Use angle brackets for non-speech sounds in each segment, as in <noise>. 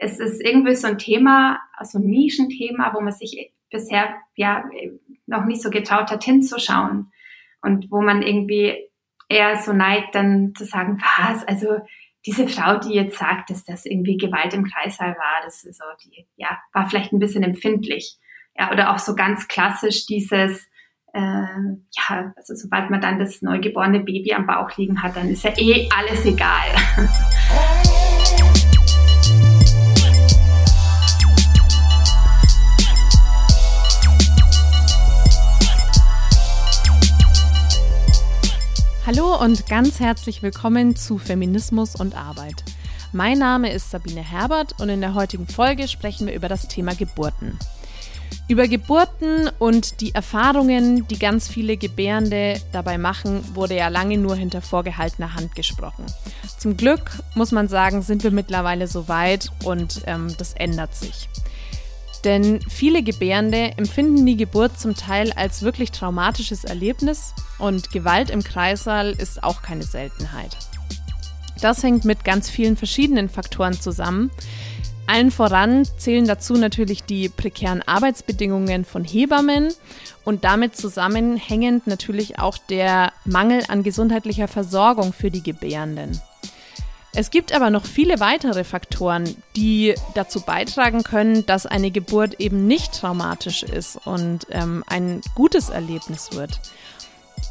es ist irgendwie so ein Thema, so ein Nischenthema, wo man sich bisher ja noch nicht so getraut hat, hinzuschauen. Und wo man irgendwie eher so neigt, dann zu sagen, was, also diese Frau, die jetzt sagt, dass das irgendwie Gewalt im Kreißsaal war, das ist so, die, ja, war vielleicht ein bisschen empfindlich. Ja, oder auch so ganz klassisch dieses, äh, ja, also sobald man dann das neugeborene Baby am Bauch liegen hat, dann ist ja eh alles egal. <laughs> Hallo und ganz herzlich willkommen zu Feminismus und Arbeit. Mein Name ist Sabine Herbert und in der heutigen Folge sprechen wir über das Thema Geburten. Über Geburten und die Erfahrungen, die ganz viele Gebärende dabei machen, wurde ja lange nur hinter vorgehaltener Hand gesprochen. Zum Glück, muss man sagen, sind wir mittlerweile so weit und ähm, das ändert sich. Denn viele Gebärende empfinden die Geburt zum Teil als wirklich traumatisches Erlebnis und Gewalt im Kreissaal ist auch keine Seltenheit. Das hängt mit ganz vielen verschiedenen Faktoren zusammen. Allen voran zählen dazu natürlich die prekären Arbeitsbedingungen von Hebammen und damit zusammenhängend natürlich auch der Mangel an gesundheitlicher Versorgung für die Gebärenden. Es gibt aber noch viele weitere Faktoren, die dazu beitragen können, dass eine Geburt eben nicht traumatisch ist und ähm, ein gutes Erlebnis wird.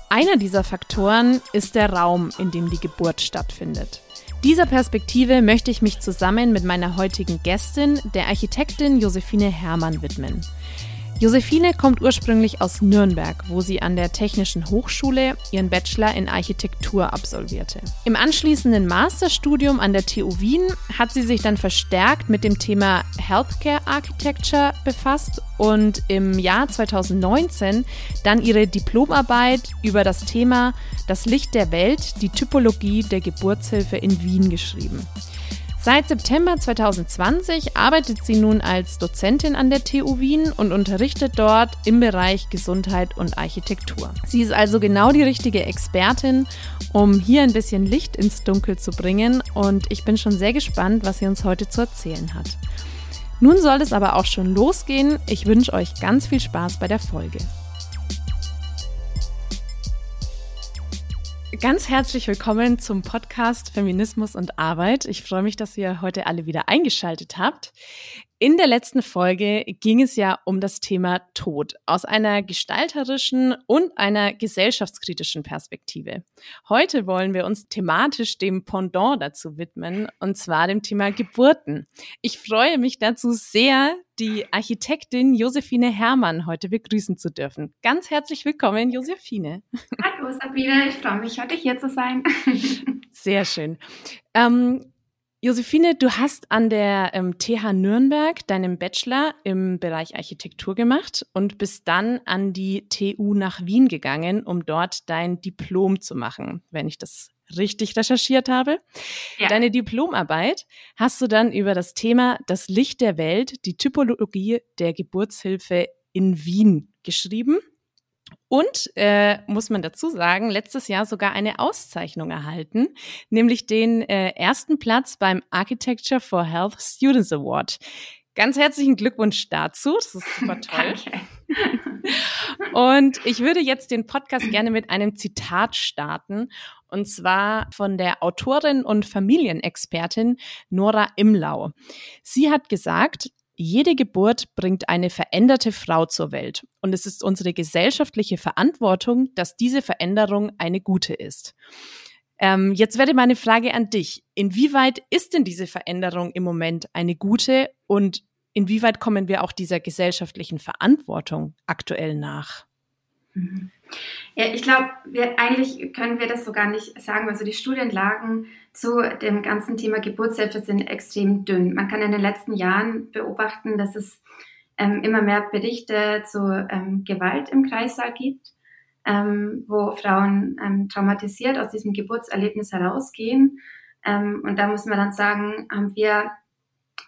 Einer dieser Faktoren ist der Raum, in dem die Geburt stattfindet. Dieser Perspektive möchte ich mich zusammen mit meiner heutigen Gästin, der Architektin Josephine Hermann, widmen. Josephine kommt ursprünglich aus Nürnberg, wo sie an der Technischen Hochschule ihren Bachelor in Architektur absolvierte. Im anschließenden Masterstudium an der TU Wien hat sie sich dann verstärkt mit dem Thema Healthcare Architecture befasst und im Jahr 2019 dann ihre Diplomarbeit über das Thema Das Licht der Welt, die Typologie der Geburtshilfe in Wien geschrieben. Seit September 2020 arbeitet sie nun als Dozentin an der TU Wien und unterrichtet dort im Bereich Gesundheit und Architektur. Sie ist also genau die richtige Expertin, um hier ein bisschen Licht ins Dunkel zu bringen und ich bin schon sehr gespannt, was sie uns heute zu erzählen hat. Nun soll es aber auch schon losgehen. Ich wünsche euch ganz viel Spaß bei der Folge. Ganz herzlich willkommen zum Podcast Feminismus und Arbeit. Ich freue mich, dass ihr heute alle wieder eingeschaltet habt. In der letzten Folge ging es ja um das Thema Tod aus einer gestalterischen und einer gesellschaftskritischen Perspektive. Heute wollen wir uns thematisch dem Pendant dazu widmen, und zwar dem Thema Geburten. Ich freue mich dazu sehr, die Architektin Josephine Hermann heute begrüßen zu dürfen. Ganz herzlich willkommen, Josephine. Hallo Sabine, ich freue mich, heute hier zu sein. Sehr schön. Ähm, Josephine, du hast an der ähm, TH Nürnberg deinen Bachelor im Bereich Architektur gemacht und bist dann an die TU nach Wien gegangen, um dort dein Diplom zu machen, wenn ich das richtig recherchiert habe. Ja. Deine Diplomarbeit hast du dann über das Thema Das Licht der Welt, die Typologie der Geburtshilfe in Wien geschrieben. Und äh, muss man dazu sagen, letztes Jahr sogar eine Auszeichnung erhalten, nämlich den äh, ersten Platz beim Architecture for Health Students Award. Ganz herzlichen Glückwunsch dazu. Das ist super <laughs> toll. <laughs> Und ich würde jetzt den Podcast gerne mit einem Zitat starten. Und zwar von der Autorin und Familienexpertin Nora Imlau. Sie hat gesagt, jede Geburt bringt eine veränderte Frau zur Welt und es ist unsere gesellschaftliche Verantwortung, dass diese Veränderung eine gute ist. Ähm, jetzt wäre meine Frage an dich. Inwieweit ist denn diese Veränderung im Moment eine gute und inwieweit kommen wir auch dieser gesellschaftlichen Verantwortung aktuell nach? Mhm. Ja, ich glaube, eigentlich können wir das so gar nicht sagen. Also die Studienlagen zu dem ganzen Thema Geburtshilfe sind extrem dünn. Man kann in den letzten Jahren beobachten, dass es ähm, immer mehr Berichte zu ähm, Gewalt im Kreissaal gibt, ähm, wo Frauen ähm, traumatisiert aus diesem Geburtserlebnis herausgehen. Ähm, und da muss man dann sagen, haben wir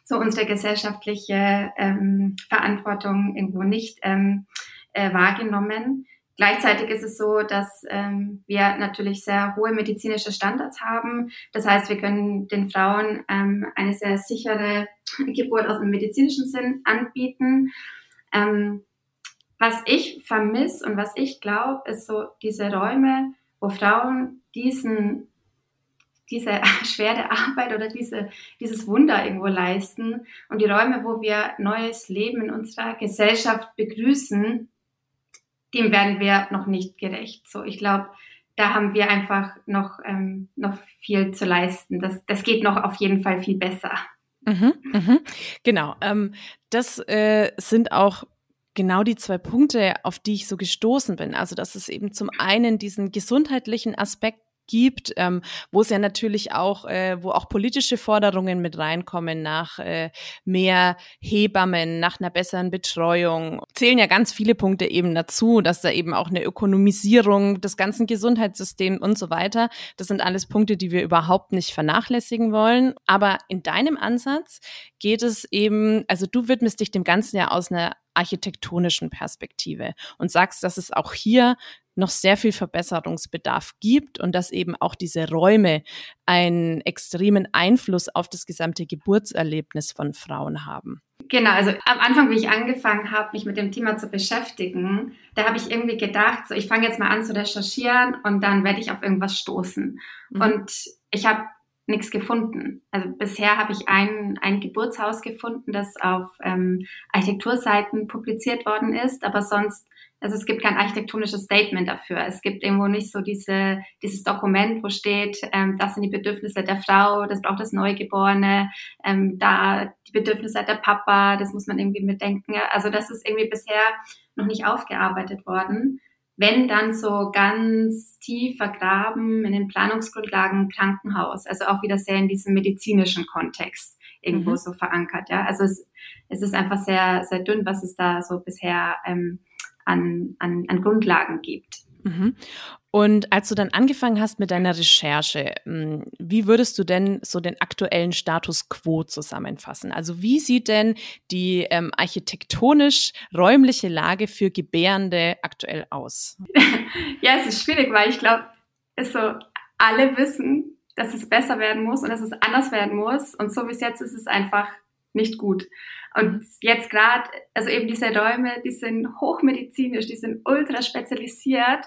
so unsere gesellschaftliche ähm, Verantwortung irgendwo nicht äh, wahrgenommen Gleichzeitig ist es so, dass ähm, wir natürlich sehr hohe medizinische Standards haben. Das heißt, wir können den Frauen ähm, eine sehr sichere <laughs> Geburt aus dem medizinischen Sinn anbieten. Ähm, was ich vermisse und was ich glaube, ist so diese Räume, wo Frauen diesen diese <laughs> schwere Arbeit oder diese, dieses Wunder irgendwo leisten und die Räume, wo wir neues Leben in unserer Gesellschaft begrüßen, dem werden wir noch nicht gerecht. So, ich glaube, da haben wir einfach noch, ähm, noch viel zu leisten. Das, das geht noch auf jeden Fall viel besser. Mhm, mhm. Genau. Ähm, das äh, sind auch genau die zwei Punkte, auf die ich so gestoßen bin. Also, dass es eben zum einen diesen gesundheitlichen Aspekt gibt, ähm, wo es ja natürlich auch, äh, wo auch politische Forderungen mit reinkommen nach äh, mehr Hebammen, nach einer besseren Betreuung. Zählen ja ganz viele Punkte eben dazu, dass da eben auch eine Ökonomisierung des ganzen Gesundheitssystems und so weiter. Das sind alles Punkte, die wir überhaupt nicht vernachlässigen wollen. Aber in deinem Ansatz geht es eben, also du widmest dich dem Ganzen ja aus einer architektonischen Perspektive und sagst, dass es auch hier noch sehr viel Verbesserungsbedarf gibt und dass eben auch diese Räume einen extremen Einfluss auf das gesamte Geburtserlebnis von Frauen haben. Genau, also am Anfang, wie ich angefangen habe, mich mit dem Thema zu beschäftigen, da habe ich irgendwie gedacht, so ich fange jetzt mal an zu recherchieren und dann werde ich auf irgendwas stoßen. Mhm. Und ich habe nichts gefunden. Also bisher habe ich ein, ein Geburtshaus gefunden, das auf ähm, Architekturseiten publiziert worden ist, aber sonst, also es gibt kein architektonisches Statement dafür. Es gibt irgendwo nicht so diese, dieses Dokument, wo steht, ähm, das sind die Bedürfnisse der Frau, das braucht das Neugeborene, ähm, da die Bedürfnisse der Papa, das muss man irgendwie mitdenken. Also das ist irgendwie bisher noch nicht aufgearbeitet worden wenn dann so ganz tief vergraben in den Planungsgrundlagen Krankenhaus, also auch wieder sehr in diesem medizinischen Kontext irgendwo mhm. so verankert. Ja, also es, es ist einfach sehr sehr dünn, was es da so bisher ähm, an, an, an Grundlagen gibt. Mhm. Und als du dann angefangen hast mit deiner Recherche, hm, wie würdest du denn so den aktuellen Status quo zusammenfassen? Also wie sieht denn die ähm, architektonisch-räumliche Lage für Gebärende aktuell aus? <laughs> Ja, es ist schwierig, weil ich glaube, es so, alle wissen, dass es besser werden muss und dass es anders werden muss. Und so bis jetzt ist es einfach nicht gut. Und mhm. jetzt gerade, also eben diese Räume, die sind hochmedizinisch, die sind ultra spezialisiert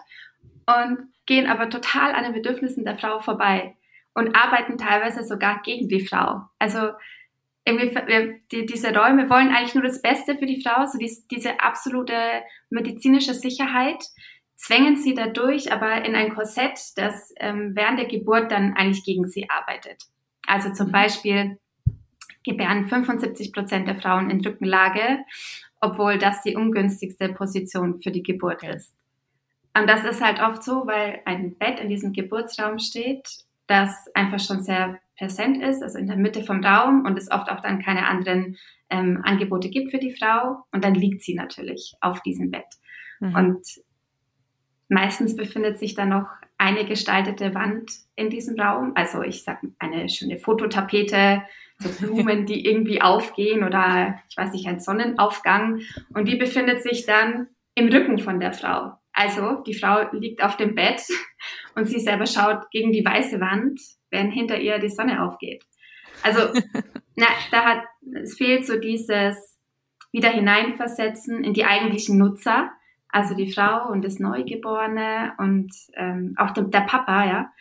und gehen aber total an den Bedürfnissen der Frau vorbei und arbeiten teilweise sogar gegen die Frau. Also irgendwie die, diese Räume wollen eigentlich nur das Beste für die Frau, so die, diese absolute medizinische Sicherheit, zwängen sie dadurch aber in ein Korsett, das ähm, während der Geburt dann eigentlich gegen sie arbeitet. Also zum mhm. Beispiel gebären 75 Prozent der Frauen in Rückenlage, obwohl das die ungünstigste Position für die Geburt ist. Und das ist halt oft so, weil ein Bett in diesem Geburtsraum steht, das einfach schon sehr präsent ist, also in der Mitte vom Raum und es oft auch dann keine anderen ähm, Angebote gibt für die Frau. Und dann liegt sie natürlich auf diesem Bett. Mhm. Und meistens befindet sich dann noch eine gestaltete Wand in diesem Raum. Also ich sag eine schöne Fototapete, so <laughs> Blumen, die irgendwie aufgehen oder ich weiß nicht, ein Sonnenaufgang. Und die befindet sich dann im Rücken von der Frau. Also die Frau liegt auf dem Bett <laughs> und sie selber schaut gegen die weiße Wand, während hinter ihr die Sonne aufgeht. Also <laughs> na, da hat es fehlt so dieses wieder hineinversetzen in die eigentlichen Nutzer, also die Frau und das Neugeborene und ähm, auch der, der Papa, ja,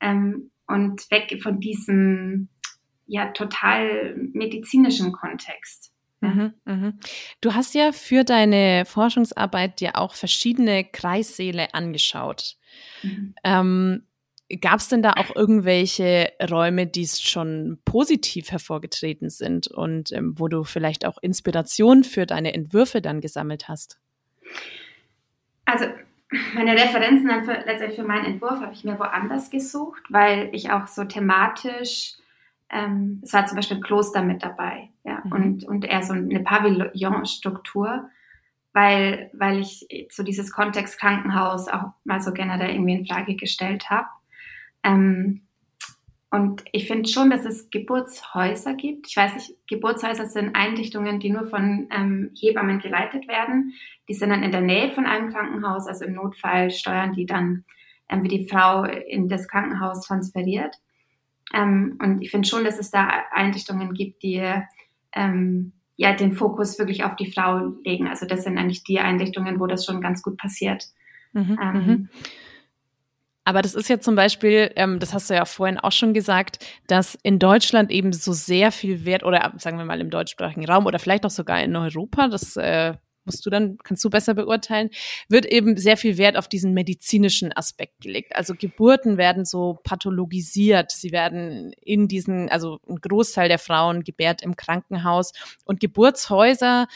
ähm, und weg von diesem ja total medizinischen Kontext. Mhm, mhm. Du hast ja für deine Forschungsarbeit dir auch verschiedene Kreissäle angeschaut. Mhm. Ähm, Gab es denn da auch irgendwelche Räume, die schon positiv hervorgetreten sind und ähm, wo du vielleicht auch Inspiration für deine Entwürfe dann gesammelt hast? Also meine Referenzen dann für, letztendlich für meinen Entwurf habe ich mir woanders gesucht, weil ich auch so thematisch ähm, es war zum Beispiel ein Kloster mit dabei, ja, mhm. und, und eher so eine Pavillonstruktur, weil, weil ich so dieses Kontext Krankenhaus auch mal so generell irgendwie in Frage gestellt habe. Ähm, Und ich finde schon, dass es Geburtshäuser gibt. Ich weiß nicht, Geburtshäuser sind Einrichtungen, die nur von ähm, Hebammen geleitet werden. Die sind dann in der Nähe von einem Krankenhaus. Also im Notfall steuern die dann, ähm, wie die Frau in das Krankenhaus transferiert. Ähm, und ich finde schon, dass es da Einrichtungen gibt, die ähm, ja den Fokus wirklich auf die Frau legen. Also das sind eigentlich die Einrichtungen, wo das schon ganz gut passiert. Mhm, ähm, mhm. Aber das ist ja zum Beispiel, ähm, das hast du ja vorhin auch schon gesagt, dass in Deutschland eben so sehr viel Wert, oder sagen wir mal im deutschsprachigen Raum oder vielleicht auch sogar in Europa, das äh, musst du dann, kannst du besser beurteilen, wird eben sehr viel Wert auf diesen medizinischen Aspekt gelegt. Also Geburten werden so pathologisiert. Sie werden in diesen, also ein Großteil der Frauen gebärt im Krankenhaus und Geburtshäuser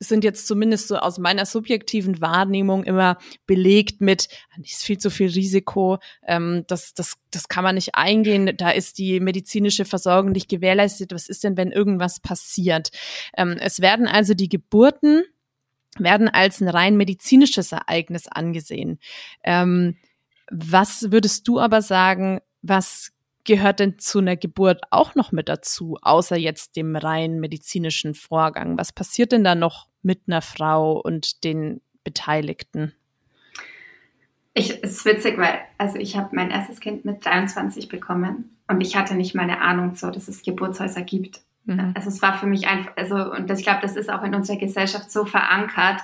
sind jetzt zumindest so aus meiner subjektiven Wahrnehmung immer belegt mit, ist viel zu viel Risiko, ähm, das, das, das kann man nicht eingehen, da ist die medizinische Versorgung nicht gewährleistet, was ist denn, wenn irgendwas passiert? Ähm, es werden also die Geburten, werden als ein rein medizinisches Ereignis angesehen. Ähm, was würdest du aber sagen, was gehört denn zu einer Geburt auch noch mit dazu, außer jetzt dem rein medizinischen Vorgang? Was passiert denn da noch mit einer Frau und den Beteiligten? Ich, es ist witzig, weil also ich habe mein erstes Kind mit 23 bekommen und ich hatte nicht mal eine Ahnung, so, dass es Geburtshäuser gibt. Mhm. Also es war für mich einfach, also und das, ich glaube, das ist auch in unserer Gesellschaft so verankert,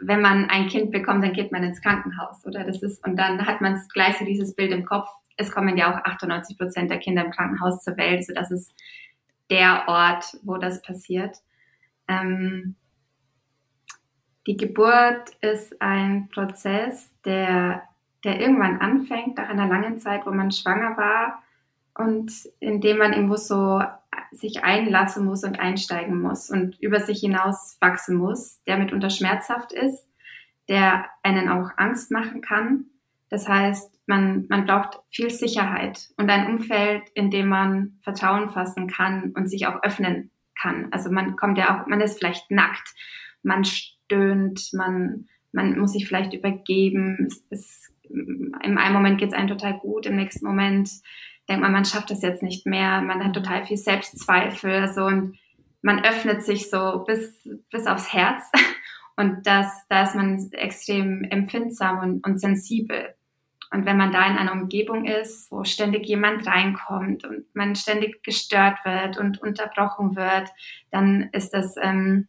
wenn man ein Kind bekommt, dann geht man ins Krankenhaus, oder? Das ist, und dann hat man gleich so dieses Bild im Kopf, es kommen ja auch 98 Prozent der Kinder im Krankenhaus zur Welt. So, das ist der Ort, wo das passiert. Ähm, die Geburt ist ein Prozess, der, der irgendwann anfängt, nach einer langen Zeit, wo man schwanger war und in dem man irgendwo so sich einlassen muss und einsteigen muss und über sich hinaus wachsen muss, der mitunter schmerzhaft ist, der einen auch Angst machen kann. Das heißt, man, man braucht viel Sicherheit und ein Umfeld, in dem man Vertrauen fassen kann und sich auch öffnen kann. Also man kommt ja auch, man ist vielleicht nackt, man stöhnt, man, man muss sich vielleicht übergeben. Es, es, Im einen Moment geht es einem total gut, im nächsten Moment denkt man, man schafft das jetzt nicht mehr, man hat total viel Selbstzweifel, so und man öffnet sich so bis, bis aufs Herz. <laughs> Und das, da ist man extrem empfindsam und, und sensibel. Und wenn man da in einer Umgebung ist, wo ständig jemand reinkommt und man ständig gestört wird und unterbrochen wird, dann ist das ähm,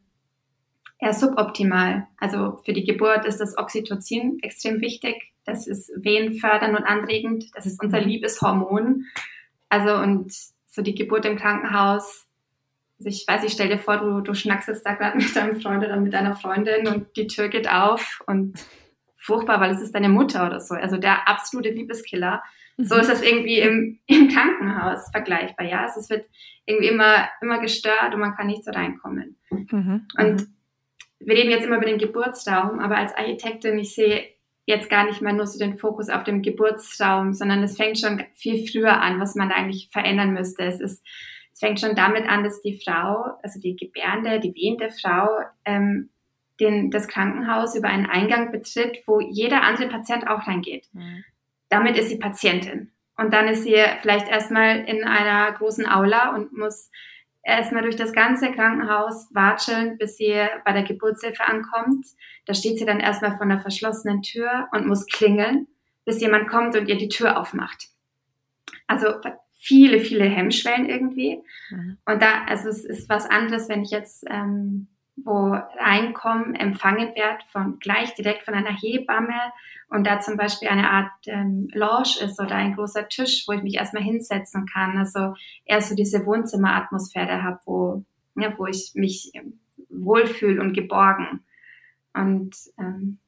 eher suboptimal. Also für die Geburt ist das Oxytocin extrem wichtig. Das ist wehenfördernd und anregend. Das ist unser mhm. Liebeshormon. Also und so die Geburt im Krankenhaus. Also ich weiß, ich stell dir vor, du, du schnackst da gerade <laughs> mit deinem Freund oder mit deiner Freundin und die Tür geht auf und furchtbar, weil es ist deine Mutter oder so. Also der absolute Liebeskiller. Mhm. So ist das irgendwie im, im Krankenhaus vergleichbar. Ja, also es wird irgendwie immer, immer gestört und man kann nicht so reinkommen. Mhm. Und mhm. wir reden jetzt immer über den Geburtsraum, aber als Architektin, ich sehe jetzt gar nicht mehr nur so den Fokus auf dem Geburtsraum, sondern es fängt schon viel früher an, was man eigentlich verändern müsste. Es ist, es fängt schon damit an, dass die Frau, also die gebärende, die wehende Frau, ähm, den, das Krankenhaus über einen Eingang betritt, wo jeder andere Patient auch reingeht. Mhm. Damit ist sie Patientin. Und dann ist sie vielleicht erstmal in einer großen Aula und muss erstmal durch das ganze Krankenhaus watscheln, bis sie bei der Geburtshilfe ankommt. Da steht sie dann erstmal vor einer verschlossenen Tür und muss klingeln, bis jemand kommt und ihr die Tür aufmacht. Also viele, viele Hemmschwellen irgendwie. Mhm. Und da, also es ist was anderes, wenn ich jetzt ähm, wo reinkommen, empfangen wird von gleich direkt von einer Hebamme und da zum Beispiel eine Art ähm, Lounge ist oder ein großer Tisch, wo ich mich erstmal hinsetzen kann. Also eher so diese Wohnzimmeratmosphäre habe, wo, ja, wo ich mich wohlfühle und geborgen. Und ähm,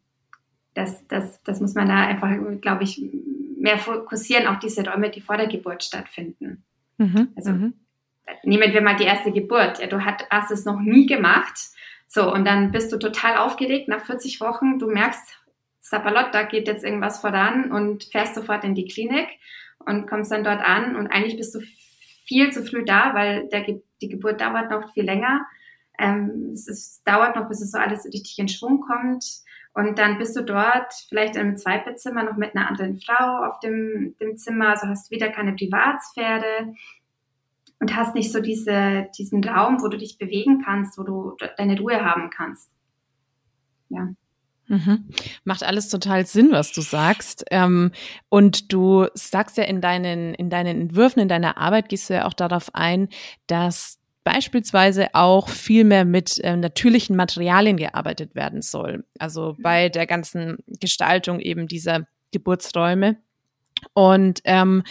das, das, das muss man da einfach, glaube ich, mehr fokussieren, auch diese Räume, die vor der Geburt stattfinden. Mhm, also mhm. Nehmen wir mal die erste Geburt. Ja, du hast es noch nie gemacht so, und dann bist du total aufgeregt nach 40 Wochen. Du merkst, Sapalot, da geht jetzt irgendwas voran und fährst sofort in die Klinik und kommst dann dort an und eigentlich bist du viel zu früh da, weil der, die Geburt dauert noch viel länger. Ähm, es ist, dauert noch, bis es so alles richtig in Schwung kommt Und dann bist du dort vielleicht in einem Zweibettzimmer noch mit einer anderen Frau auf dem, dem Zimmer, also hast wieder keine Privatsphäre und hast nicht so diese, diesen Raum, wo du dich bewegen kannst, wo du deine Ruhe haben kannst. Ja. Mhm. Macht alles total Sinn, was du sagst. Ähm, und du sagst ja in deinen, in deinen Entwürfen, in deiner Arbeit gehst du ja auch darauf ein, dass beispielsweise auch viel mehr mit äh, natürlichen Materialien gearbeitet werden soll. Also mhm. bei der ganzen Gestaltung eben dieser Geburtsräume. Und ähm,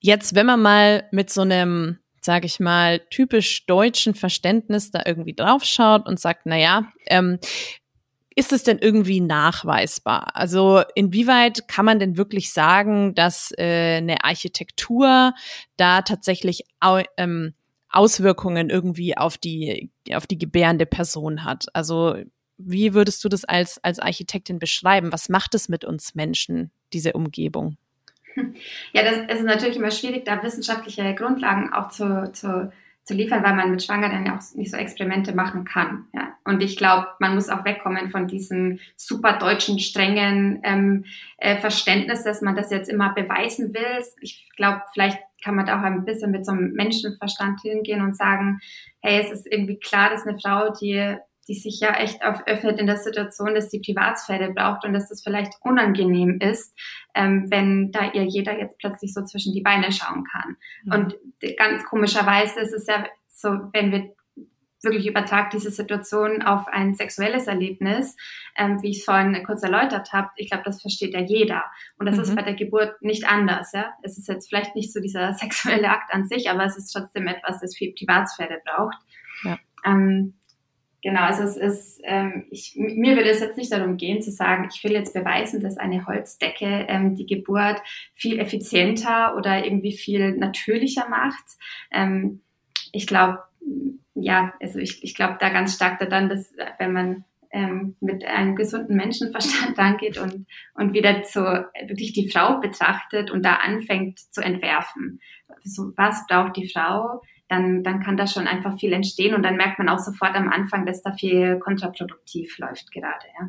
jetzt, wenn man mal mit so einem, sage ich mal, typisch deutschen Verständnis da irgendwie draufschaut und sagt, na ja, ähm, ist es denn irgendwie nachweisbar? Also inwieweit kann man denn wirklich sagen, dass äh, eine Architektur da tatsächlich au ähm, Auswirkungen irgendwie auf die, auf die gebärende Person hat. Also wie würdest du das als, als Architektin beschreiben? Was macht es mit uns Menschen, diese Umgebung? Ja, das ist natürlich immer schwierig, da wissenschaftliche Grundlagen auch zu, zu zu liefern, weil man mit Schwanger ja auch nicht so Experimente machen kann. Ja. Und ich glaube, man muss auch wegkommen von diesem super deutschen, strengen ähm, äh, Verständnis, dass man das jetzt immer beweisen will. Ich glaube, vielleicht kann man da auch ein bisschen mit so einem Menschenverstand hingehen und sagen, hey, es ist irgendwie klar, dass eine Frau, die die sich ja echt auf öffnet in der Situation, dass sie Privatsphäre braucht und dass das vielleicht unangenehm ist, ähm, wenn da ihr jeder jetzt plötzlich so zwischen die Beine schauen kann. Mhm. Und ganz komischerweise ist es ja so, wenn wir wirklich übertragt diese Situation auf ein sexuelles Erlebnis, ähm, wie ich es vorhin kurz erläutert habe, ich glaube, das versteht ja jeder. Und das mhm. ist bei der Geburt nicht anders. Ja? Es ist jetzt vielleicht nicht so dieser <laughs> sexuelle Akt an sich, aber es ist trotzdem etwas, das viel Privatsphäre braucht. Ja. Ähm, Genau, also es ist, ähm, ich, mir würde es jetzt nicht darum gehen zu sagen, ich will jetzt beweisen, dass eine Holzdecke ähm, die Geburt viel effizienter oder irgendwie viel natürlicher macht. Ähm, ich glaube, ja, also ich, ich glaube da ganz stark daran, dass wenn man ähm, mit einem gesunden Menschenverstand <laughs> angeht und, und wieder zu, wirklich die Frau betrachtet und da anfängt zu entwerfen. So, was braucht die Frau? Dann, dann kann da schon einfach viel entstehen und dann merkt man auch sofort am Anfang, dass da viel kontraproduktiv läuft gerade, ja.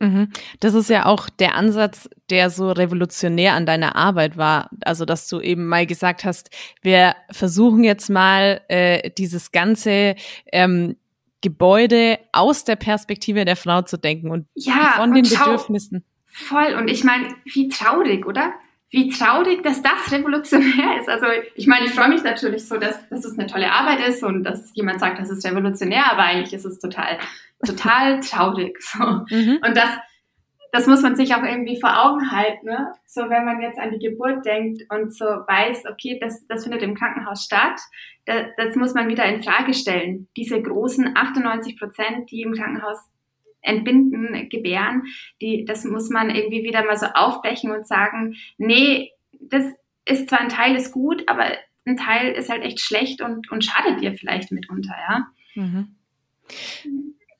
Mhm. Das ist ja auch der Ansatz, der so revolutionär an deiner Arbeit war. Also, dass du eben mal gesagt hast, wir versuchen jetzt mal äh, dieses ganze ähm, Gebäude aus der Perspektive der Frau zu denken und ja, von den Bedürfnissen. Voll. Und ich meine, wie traurig, oder? Wie traurig, dass das revolutionär ist. Also ich meine, ich freue mich natürlich so, dass, dass es eine tolle Arbeit ist und dass jemand sagt, das ist revolutionär, aber eigentlich ist es total, total <laughs> traurig. So. Mhm. Und das, das muss man sich auch irgendwie vor Augen halten. Ne? So, wenn man jetzt an die Geburt denkt und so weiß, okay, das, das findet im Krankenhaus statt, das, das muss man wieder in Frage stellen. Diese großen 98 Prozent, die im Krankenhaus entbinden, gebären, die, das muss man irgendwie wieder mal so aufbrechen und sagen, nee, das ist zwar ein Teil ist gut, aber ein Teil ist halt echt schlecht und, und schadet dir vielleicht mitunter, ja. Mhm.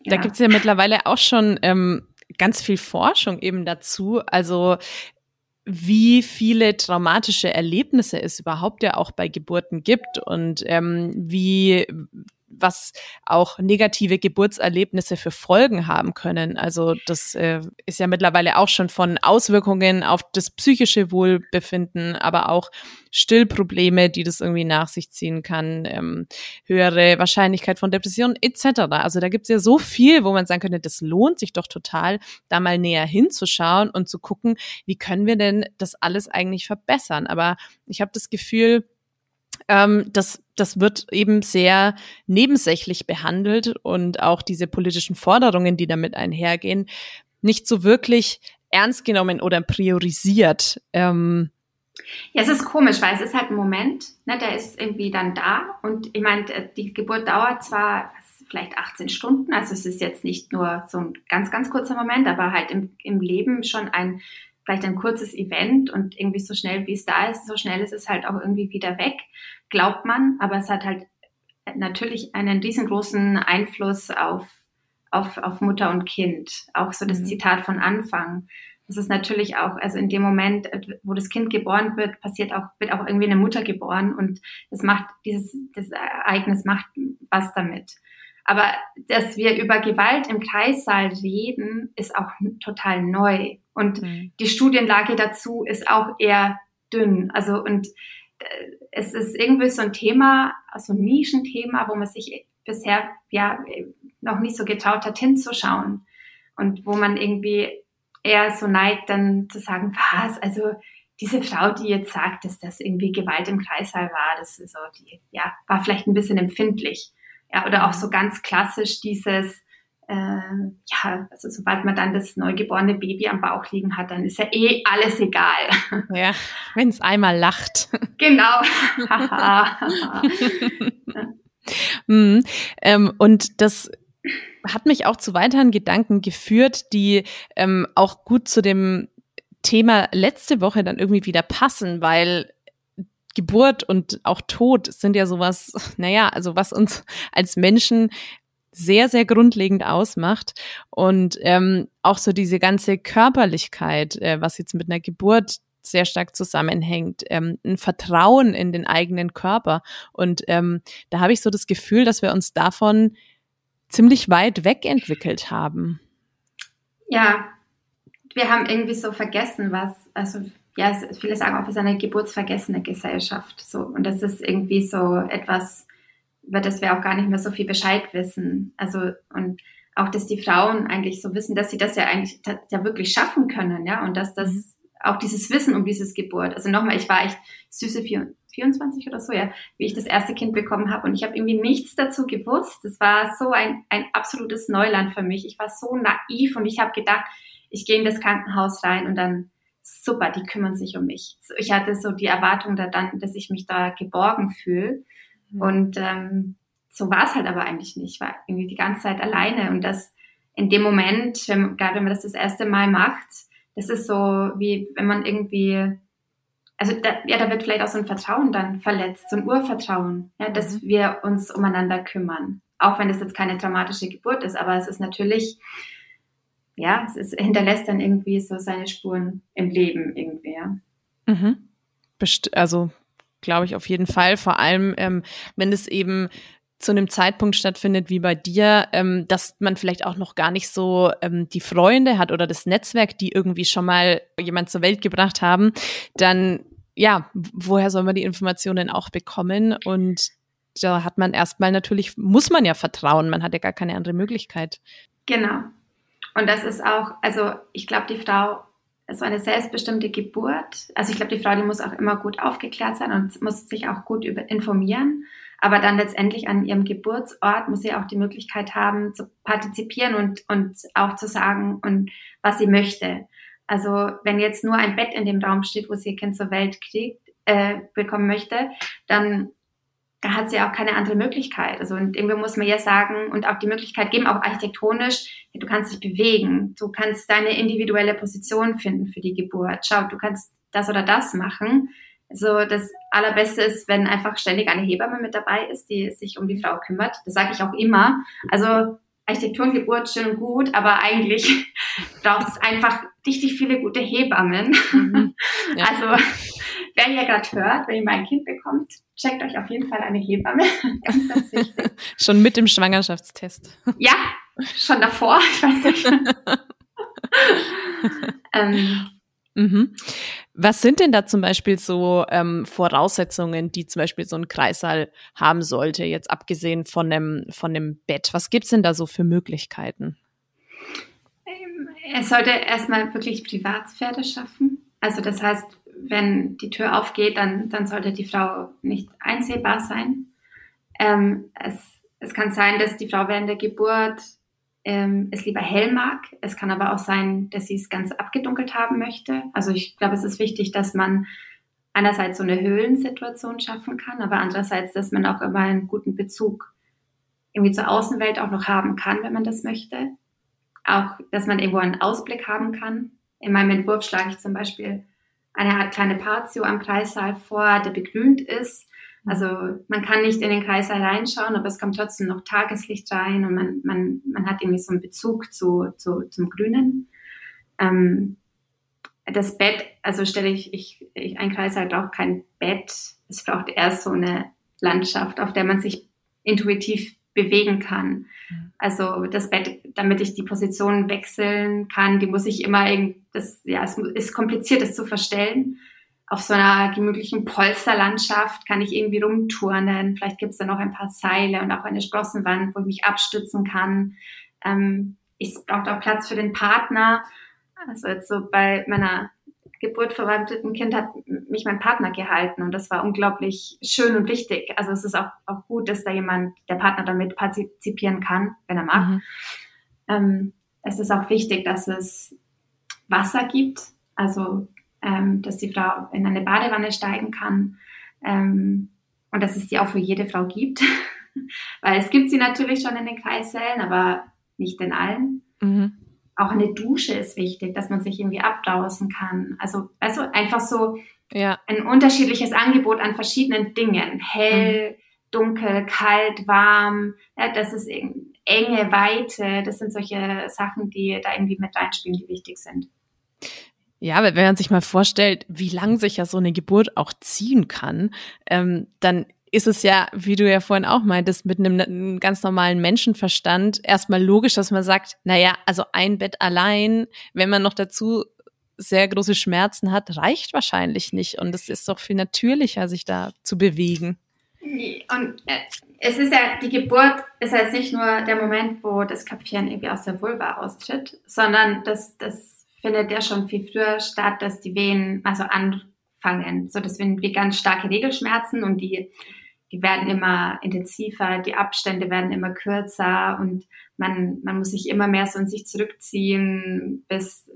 Da ja. gibt es ja mittlerweile auch schon ähm, ganz viel Forschung eben dazu. Also wie viele traumatische Erlebnisse es überhaupt ja auch bei Geburten gibt und ähm, wie was auch negative Geburtserlebnisse für Folgen haben können. Also das äh, ist ja mittlerweile auch schon von Auswirkungen auf das psychische Wohlbefinden, aber auch Stillprobleme, die das irgendwie nach sich ziehen kann, ähm, höhere Wahrscheinlichkeit von Depressionen etc. Also da gibt es ja so viel, wo man sagen könnte, das lohnt sich doch total, da mal näher hinzuschauen und zu gucken, wie können wir denn das alles eigentlich verbessern. Aber ich habe das Gefühl, ähm, das, das wird eben sehr nebensächlich behandelt und auch diese politischen Forderungen, die damit einhergehen, nicht so wirklich ernst genommen oder priorisiert. Ähm, ja, es ist komisch, weil es ist halt ein Moment, ne, der ist irgendwie dann da und ich meine, die Geburt dauert zwar vielleicht 18 Stunden, also es ist jetzt nicht nur so ein ganz, ganz kurzer Moment, aber halt im, im Leben schon ein vielleicht ein kurzes Event und irgendwie so schnell wie es da ist, so schnell ist es halt auch irgendwie wieder weg, glaubt man, aber es hat halt natürlich einen riesengroßen Einfluss auf, auf, auf Mutter und Kind. Auch so das mhm. Zitat von Anfang. Das ist natürlich auch, also in dem Moment, wo das Kind geboren wird, passiert auch, wird auch irgendwie eine Mutter geboren und das macht, dieses, das Ereignis macht was damit. Aber dass wir über Gewalt im Kreissaal reden, ist auch total neu. Und mhm. die Studienlage dazu ist auch eher dünn. Also, und äh, es ist irgendwie so ein Thema, so ein Nischenthema, wo man sich bisher ja noch nicht so getraut hat, hinzuschauen. Und wo man irgendwie eher so neigt, dann zu sagen, was, also diese Frau, die jetzt sagt, dass das irgendwie Gewalt im Kreißsaal war, das ist so, die, ja, war vielleicht ein bisschen empfindlich. Ja, oder auch so ganz klassisch dieses, äh, ja, also sobald man dann das neugeborene Baby am Bauch liegen hat, dann ist ja eh alles egal. <laughs> Ja, wenn es einmal lacht. <laughs> Genau. <laughs> mhm. ähm, und das hat mich auch zu weiteren Gedanken geführt, die ähm, auch gut zu dem Thema letzte Woche dann irgendwie wieder passen, weil Geburt und auch Tod sind ja sowas, naja, also was uns als Menschen sehr, sehr grundlegend ausmacht. Und ähm, auch so diese ganze Körperlichkeit, äh, was jetzt mit einer Geburt sehr stark zusammenhängt, ähm, ein Vertrauen in den eigenen Körper. Und ähm, da habe ich so das Gefühl, dass wir uns davon ziemlich weit weg entwickelt haben. Ja, wir haben irgendwie so vergessen, was, also ja, viele sagen auch, wir sind eine geburtsvergessene Gesellschaft. So, und das ist irgendwie so etwas, über das wir auch gar nicht mehr so viel Bescheid wissen. Also, und auch, dass die Frauen eigentlich so wissen, dass sie das ja eigentlich ja wirklich schaffen können, ja, und dass das mhm. auch dieses Wissen um dieses Geburt. Also nochmal, ich war echt süße 24 oder so, ja, wie ich das erste Kind bekommen habe und ich habe irgendwie nichts dazu gewusst. Das war so ein, ein absolutes Neuland für mich. Ich war so naiv und ich habe gedacht, ich gehe in das Krankenhaus rein und dann super, die kümmern sich um mich. Ich hatte so die Erwartung da dann, dass ich mich da geborgen fühle. Mhm. Und ähm, so war es halt aber eigentlich nicht. Ich war irgendwie die ganze Zeit alleine. Und das in dem Moment, wenn, gerade wenn man das das erste Mal macht, das ist so wie wenn man irgendwie, also da, ja, da wird vielleicht auch so ein Vertrauen dann verletzt, so ein Urvertrauen, ja, dass mhm. wir uns umeinander kümmern. Auch wenn es jetzt keine dramatische Geburt ist, aber es ist natürlich ja, es ist, hinterlässt dann irgendwie so seine Spuren im Leben irgendwie, ja. Mhm. Best also glaube ich auf jeden Fall, vor allem ähm, wenn es eben zu einem Zeitpunkt stattfindet wie bei dir, ähm, dass man vielleicht auch noch gar nicht so ähm, die Freunde hat oder das Netzwerk, die irgendwie schon mal jemand zur Welt gebracht haben, dann ja, woher soll man die Informationen auch bekommen? Und da hat man erstmal natürlich, muss man ja vertrauen, man hat ja gar keine andere Möglichkeit. Genau. Und das ist auch, also ich glaube, die Frau, so eine selbstbestimmte Geburt, also ich glaube, die Frau, die muss auch immer gut aufgeklärt sein und muss sich auch gut über, informieren. Aber dann letztendlich an ihrem Geburtsort muss sie auch die Möglichkeit haben, zu partizipieren und, und auch zu sagen, und was sie möchte. Also wenn jetzt nur ein Bett in dem Raum steht, wo sie ihr Kind zur Welt kriegt, äh, bekommen möchte, dann da hat sie auch keine andere Möglichkeit. Also und irgendwie muss man ja sagen und auch die Möglichkeit geben, auch architektonisch, du kannst dich bewegen, du kannst deine individuelle Position finden für die Geburt. Schau, du kannst das oder das machen. Also das Allerbeste ist, wenn einfach ständig eine Hebamme mit dabei ist, die sich um die Frau kümmert. Das sage ich auch immer. Also Architektur und Geburt schön und gut, aber eigentlich <laughs> braucht es einfach richtig viele gute Hebammen. Mhm. <laughs> Ja. Also wer hier gerade hört, wenn ihr mal ein Kind bekommt, checkt euch auf jeden Fall eine Hebamme. <laughs> ganz, ganz wichtig. <laughs> Schon mit dem Schwangerschaftstest. Ja, schon davor. Ich weiß nicht. <laughs> ähm, mhm. Was sind denn da zum Beispiel so ähm, Voraussetzungen, die zum Beispiel so ein Kreissaal haben sollte, jetzt abgesehen von dem, von dem Bett? Was gibt's denn da so für Möglichkeiten? Ähm, es sollte erstmal wirklich Privatsphäre schaffen. Also das heißt, wenn die Tür aufgeht, dann, dann sollte die Frau nicht einsehbar sein. Ähm, es, es kann sein, dass die Frau während der Geburt ähm, es lieber hell mag. Es kann aber auch sein, dass sie es ganz abgedunkelt haben möchte. Also ich glaube, es ist wichtig, dass man einerseits so eine Höhlensituation schaffen kann, aber andererseits, dass man auch immer einen guten Bezug irgendwie zur Außenwelt auch noch haben kann, wenn man das möchte. Auch, dass man irgendwo einen Ausblick haben kann. In meinem Entwurf schlage ich zum Beispiel eine Art kleine Patio am Kreissaal vor, der begrünt ist. Also man kann nicht in den Kreissaal reinschauen, aber es kommt trotzdem noch Tageslicht rein und man, man, man hat irgendwie so einen Bezug zu, zu, zum Grünen. Ähm, das Bett, also stelle ich, ich, ich ein Kreissaal braucht kein Bett. Es braucht erst so eine Landschaft, auf der man sich intuitiv bewegen kann. Also das Bett, damit ich die Position wechseln kann, die muss ich immer irgendwie, das, ja, es ist kompliziert, das zu verstellen. Auf so einer gemütlichen Polsterlandschaft kann ich irgendwie rumturnen. Vielleicht gibt es da noch ein paar Seile und auch eine Sprossenwand, wo ich mich abstützen kann. Ähm, es braucht auch Platz für den Partner. Also jetzt so bei meiner Geburt verwandten Kind hat mich mein Partner gehalten und das war unglaublich schön und wichtig. Also es ist auch, auch gut, dass da jemand, der Partner damit partizipieren kann, wenn er mag. Mhm. Ähm, es ist auch wichtig, dass es Wasser gibt, also ähm, dass die Frau in eine Badewanne steigen kann ähm, und dass es die auch für jede Frau gibt. <laughs> Weil es gibt sie natürlich schon in den Kreissälen, aber nicht in allen. Mhm auch eine Dusche ist wichtig, dass man sich irgendwie abdausen kann. Also, also einfach so ja. ein unterschiedliches Angebot an verschiedenen Dingen. Hell, mhm. dunkel, kalt, warm, ja, das ist enge, Weite. Das sind solche Sachen, die da irgendwie mit reinspielen, die wichtig sind. Ja, wenn man sich mal vorstellt, wie lang sich ja so eine Geburt auch ziehen kann, ähm, dann ist es ja, wie du ja vorhin auch meintest, mit einem ganz normalen Menschenverstand erstmal logisch, dass man sagt, naja, also ein Bett allein, wenn man noch dazu sehr große Schmerzen hat, reicht wahrscheinlich nicht. Und es ist doch viel natürlicher, sich da zu bewegen. Und äh, es ist ja, die Geburt ist ja jetzt nicht nur der Moment, wo das Köpfchen irgendwie aus der Vulva austritt, sondern das, das findet ja schon viel früher statt, dass die Venen also anfangen. So, das sind wie ganz starke Regelschmerzen und die die werden immer intensiver, die Abstände werden immer kürzer und man, man muss sich immer mehr so in sich zurückziehen, bis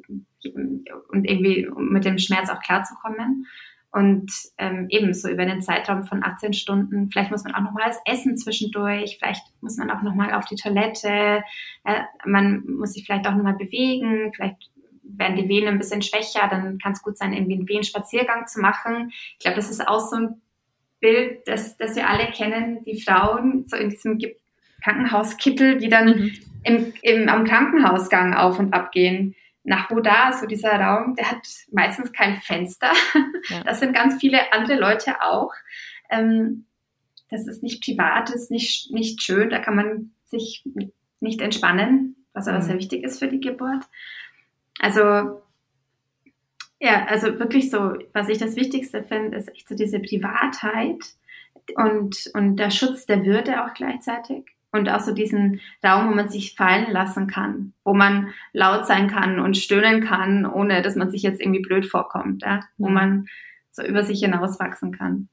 und irgendwie mit dem Schmerz auch klarzukommen. Und ähm, ebenso über den Zeitraum von 18 Stunden. Vielleicht muss man auch nochmal das Essen zwischendurch, vielleicht muss man auch nochmal auf die Toilette, äh, man muss sich vielleicht auch nochmal bewegen, vielleicht werden die Venen ein bisschen schwächer, dann kann es gut sein, irgendwie einen Venenspaziergang zu machen. Ich glaube, das ist auch so ein Bild, das, das wir alle kennen, die Frauen so in diesem Krankenhauskittel, die dann mhm. im, im, am Krankenhausgang auf und ab gehen. Nach wo da, so dieser Raum, der hat meistens kein Fenster. Ja. <laughs> Das sind ganz viele andere Leute auch. Ähm, das ist nicht privat, das ist nicht, nicht schön, da kann man sich nicht entspannen, was aber mhm. sehr wichtig ist für die Geburt. Also ja, also wirklich so, was ich das Wichtigste finde, ist echt so diese Privatheit und, und der Schutz der Würde auch gleichzeitig. Und auch so diesen Raum, wo man sich fallen lassen kann, wo man laut sein kann und stöhnen kann, ohne dass man sich jetzt irgendwie blöd vorkommt, ja? wo man so über sich hinauswachsen kann.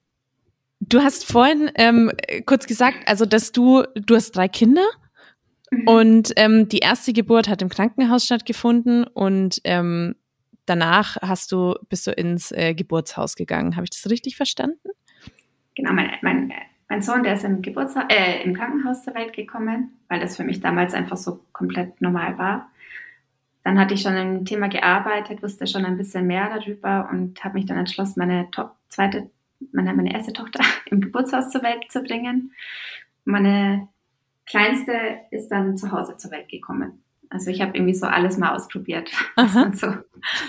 Du hast vorhin ähm, kurz gesagt, also dass du, du hast drei Kinder mhm. und ähm, die erste Geburt hat im Krankenhaus stattgefunden und ähm, danach hast du, bist du ins äh, Geburtshaus gegangen. Habe ich das richtig verstanden? Genau, mein, mein, mein Sohn, der ist im, Geburtshaus, äh, im Krankenhaus zur Welt gekommen, weil das für mich damals einfach so komplett normal war. Dann hatte ich schon ein Thema gearbeitet, wusste schon ein bisschen mehr darüber und habe mich dann entschlossen, meine to zweite, meine, meine erste Tochter <laughs> im Geburtshaus zur Welt zu bringen. Meine kleinste ist dann zu Hause zur Welt gekommen. Also ich habe irgendwie so alles mal ausprobiert, <laughs> was Aha. man so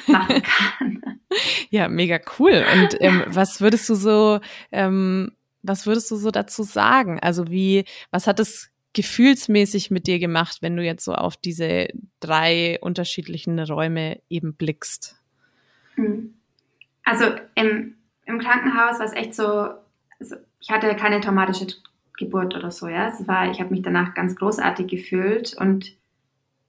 machen <laughs> kann. Ja, mega cool. Und <laughs> ähm, was würdest du so, ähm, was würdest du so dazu sagen? Also wie, was hat es gefühlsmäßig mit dir gemacht, wenn du jetzt so auf diese drei unterschiedlichen Räume eben blickst? Hm. Also im, im Krankenhaus war es echt so, also ich hatte keine traumatische Geburt oder so, ja. Es war, ich habe mich danach ganz großartig gefühlt und